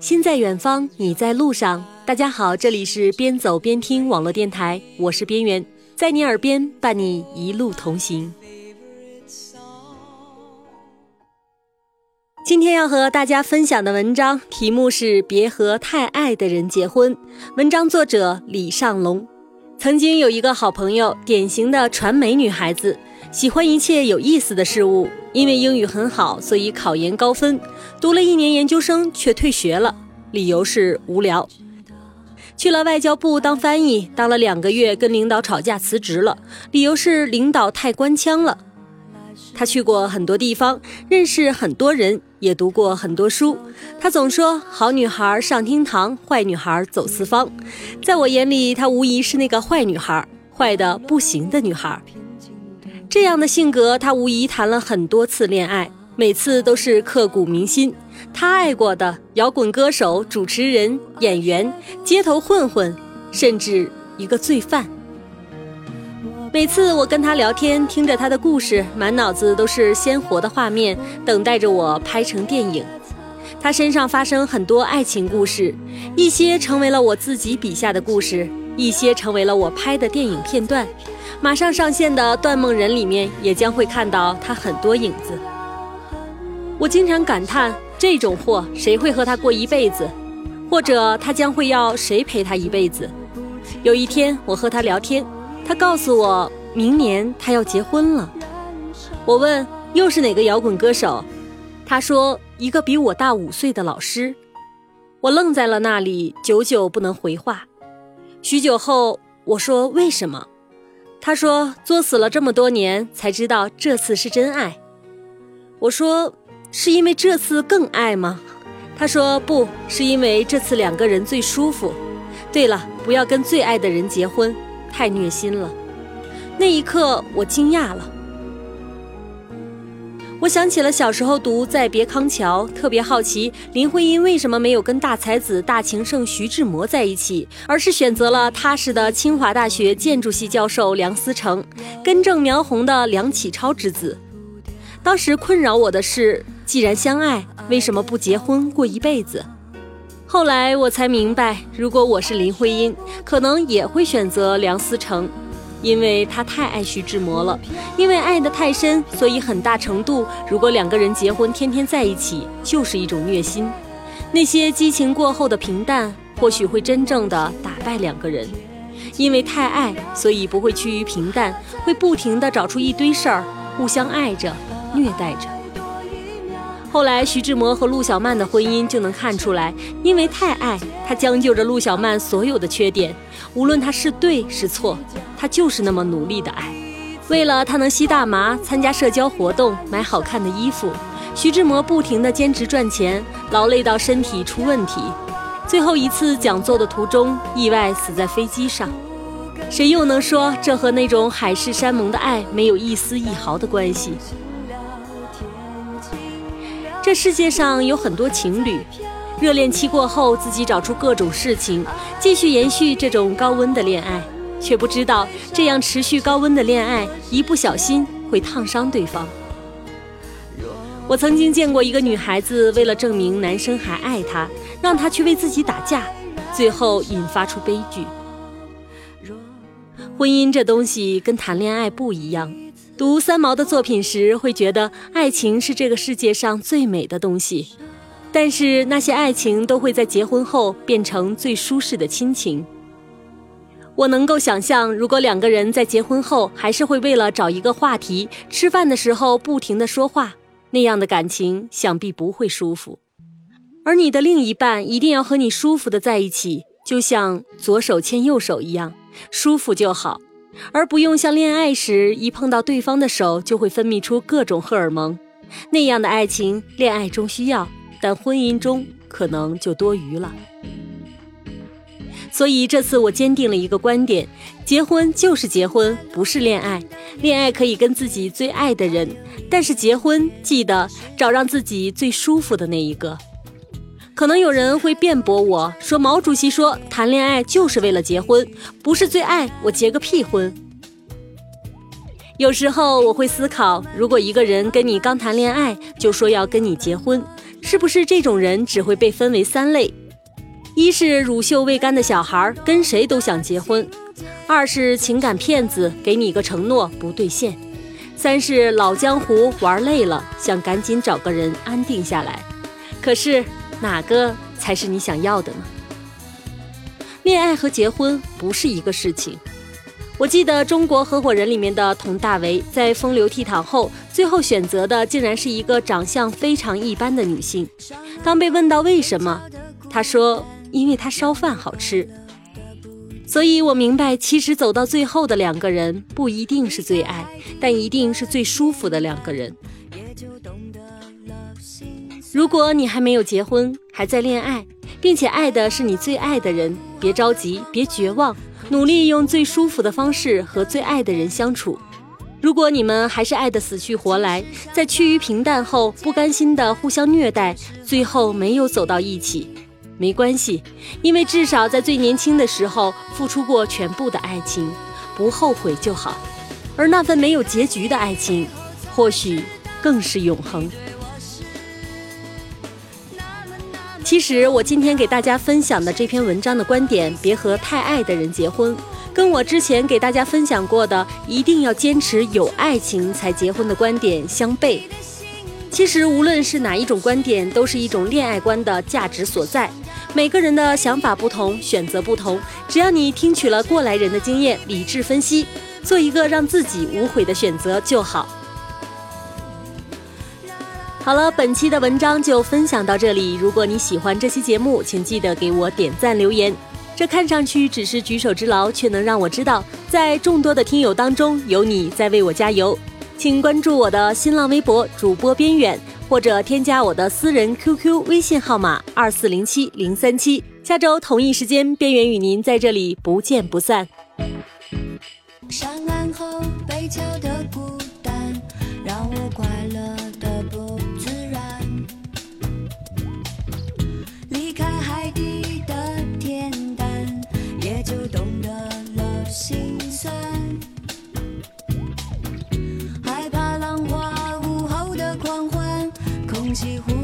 心在远方，你在路上。大家好，这里是边走边听网络电台，我是边缘，在你耳边伴你一路同行。今天要和大家分享的文章题目是《别和太爱的人结婚》，文章作者李尚龙。曾经有一个好朋友，典型的传媒女孩子。喜欢一切有意思的事物，因为英语很好，所以考研高分。读了一年研究生却退学了，理由是无聊。去了外交部当翻译，当了两个月，跟领导吵架辞职了，理由是领导太官腔了。他去过很多地方，认识很多人，也读过很多书。他总说好女孩上厅堂，坏女孩走四方。在我眼里，她无疑是那个坏女孩，坏的不行的女孩。这样的性格，他无疑谈了很多次恋爱，每次都是刻骨铭心。他爱过的摇滚歌手、主持人、演员、街头混混，甚至一个罪犯。每次我跟他聊天，听着他的故事，满脑子都是鲜活的画面，等待着我拍成电影。他身上发生很多爱情故事，一些成为了我自己笔下的故事，一些成为了我拍的电影片段。马上上线的《断梦人》里面也将会看到他很多影子。我经常感叹，这种货谁会和他过一辈子？或者他将会要谁陪他一辈子？有一天我和他聊天，他告诉我，明年他要结婚了。我问又是哪个摇滚歌手？他说一个比我大五岁的老师。我愣在了那里，久久不能回话。许久后，我说为什么？他说：“作死了这么多年，才知道这次是真爱。”我说：“是因为这次更爱吗？”他说：“不是因为这次两个人最舒服。”对了，不要跟最爱的人结婚，太虐心了。那一刻，我惊讶了。我想起了小时候读《再别康桥》，特别好奇林徽因为什么没有跟大才子、大情圣徐志摩在一起，而是选择了踏实的清华大学建筑系教授梁思成，根正苗红的梁启超之子。当时困扰我的是，既然相爱，为什么不结婚过一辈子？后来我才明白，如果我是林徽因，可能也会选择梁思成。因为他太爱徐志摩了，因为爱得太深，所以很大程度，如果两个人结婚，天天在一起，就是一种虐心。那些激情过后的平淡，或许会真正的打败两个人。因为太爱，所以不会趋于平淡，会不停的找出一堆事儿，互相爱着，虐待着。后来，徐志摩和陆小曼的婚姻就能看出来，因为太爱他，将就着陆小曼所有的缺点，无论他是对是错，他就是那么努力的爱。为了他能吸大麻、参加社交活动、买好看的衣服，徐志摩不停地兼职赚钱，劳累到身体出问题，最后一次讲座的途中意外死在飞机上。谁又能说这和那种海誓山盟的爱没有一丝一毫的关系？这世界上有很多情侣，热恋期过后，自己找出各种事情，继续延续这种高温的恋爱，却不知道这样持续高温的恋爱，一不小心会烫伤对方。我曾经见过一个女孩子，为了证明男生还爱她，让她去为自己打架，最后引发出悲剧。婚姻这东西跟谈恋爱不一样。读三毛的作品时，会觉得爱情是这个世界上最美的东西，但是那些爱情都会在结婚后变成最舒适的亲情。我能够想象，如果两个人在结婚后还是会为了找一个话题，吃饭的时候不停的说话，那样的感情想必不会舒服。而你的另一半一定要和你舒服的在一起，就像左手牵右手一样，舒服就好。而不用像恋爱时，一碰到对方的手就会分泌出各种荷尔蒙，那样的爱情，恋爱中需要，但婚姻中可能就多余了。所以这次我坚定了一个观点：结婚就是结婚，不是恋爱。恋爱可以跟自己最爱的人，但是结婚记得找让自己最舒服的那一个。可能有人会辩驳我说：“毛主席说谈恋爱就是为了结婚，不是最爱我结个屁婚。”有时候我会思考，如果一个人跟你刚谈恋爱就说要跟你结婚，是不是这种人只会被分为三类？一是乳臭未干的小孩，跟谁都想结婚；二是情感骗子，给你一个承诺不兑现；三是老江湖玩累了，想赶紧找个人安定下来。可是哪个才是你想要的呢？恋爱和结婚不是一个事情。我记得《中国合伙人》里面的佟大为在风流倜傥后，最后选择的竟然是一个长相非常一般的女性。当被问到为什么，他说：“因为她烧饭好吃。”所以我明白，其实走到最后的两个人不一定是最爱，但一定是最舒服的两个人。如果你还没有结婚，还在恋爱，并且爱的是你最爱的人，别着急，别绝望。努力用最舒服的方式和最爱的人相处。如果你们还是爱得死去活来，在趋于平淡后不甘心的互相虐待，最后没有走到一起，没关系，因为至少在最年轻的时候付出过全部的爱情，不后悔就好。而那份没有结局的爱情，或许更是永恒。其实我今天给大家分享的这篇文章的观点，别和太爱的人结婚，跟我之前给大家分享过的一定要坚持有爱情才结婚的观点相悖。其实无论是哪一种观点，都是一种恋爱观的价值所在。每个人的想法不同，选择不同，只要你听取了过来人的经验，理智分析，做一个让自己无悔的选择就好。好了，本期的文章就分享到这里。如果你喜欢这期节目，请记得给我点赞留言。这看上去只是举手之劳，却能让我知道，在众多的听友当中有你在为我加油。请关注我的新浪微博主播边远，或者添加我的私人 QQ 微信号码二四零七零三七。下周同一时间，边远与您在这里不见不散。上岸后，北桥的几乎。